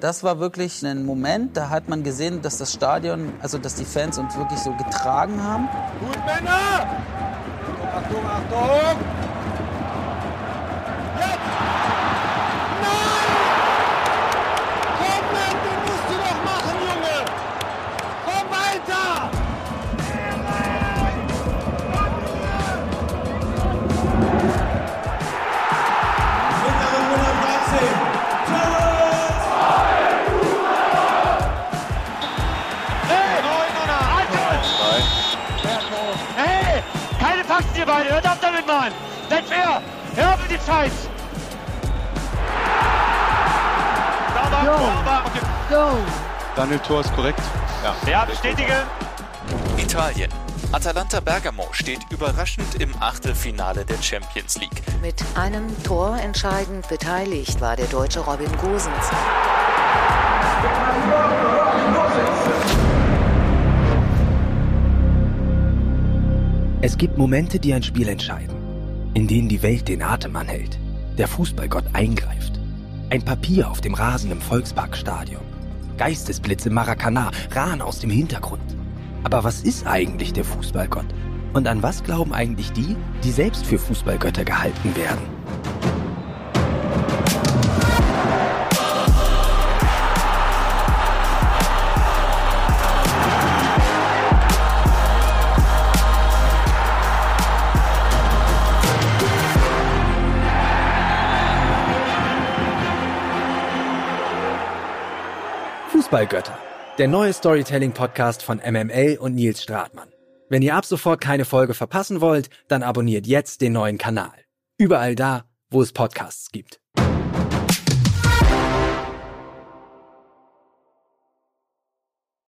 Das war wirklich ein Moment, da hat man gesehen, dass das Stadion, also dass die Fans uns wirklich so getragen haben. Gut, Männer! Achtung, Achtung, Faxen, ihr beide. Hört auf damit, Mann. Seid fair. Hör auf mit dem Scheiß. Sauber, sauber. Okay. Daniel Thor ist korrekt. Ja. Ja, bestätige. Italien. Atalanta Bergamo steht überraschend im Achtelfinale der Champions League. Mit einem Tor entscheidend beteiligt war der deutsche Robin Gosens. Es gibt Momente, die ein Spiel entscheiden, in denen die Welt den Atem anhält, der Fußballgott eingreift. Ein Papier auf dem Rasen im Volksparkstadion, Geistesblitz im Maracanã, Rahn aus dem Hintergrund. Aber was ist eigentlich der Fußballgott? Und an was glauben eigentlich die, die selbst für Fußballgötter gehalten werden? Fußballgötter. Der neue Storytelling-Podcast von MML und Nils Stratmann. Wenn ihr ab sofort keine Folge verpassen wollt, dann abonniert jetzt den neuen Kanal. Überall da, wo es Podcasts gibt.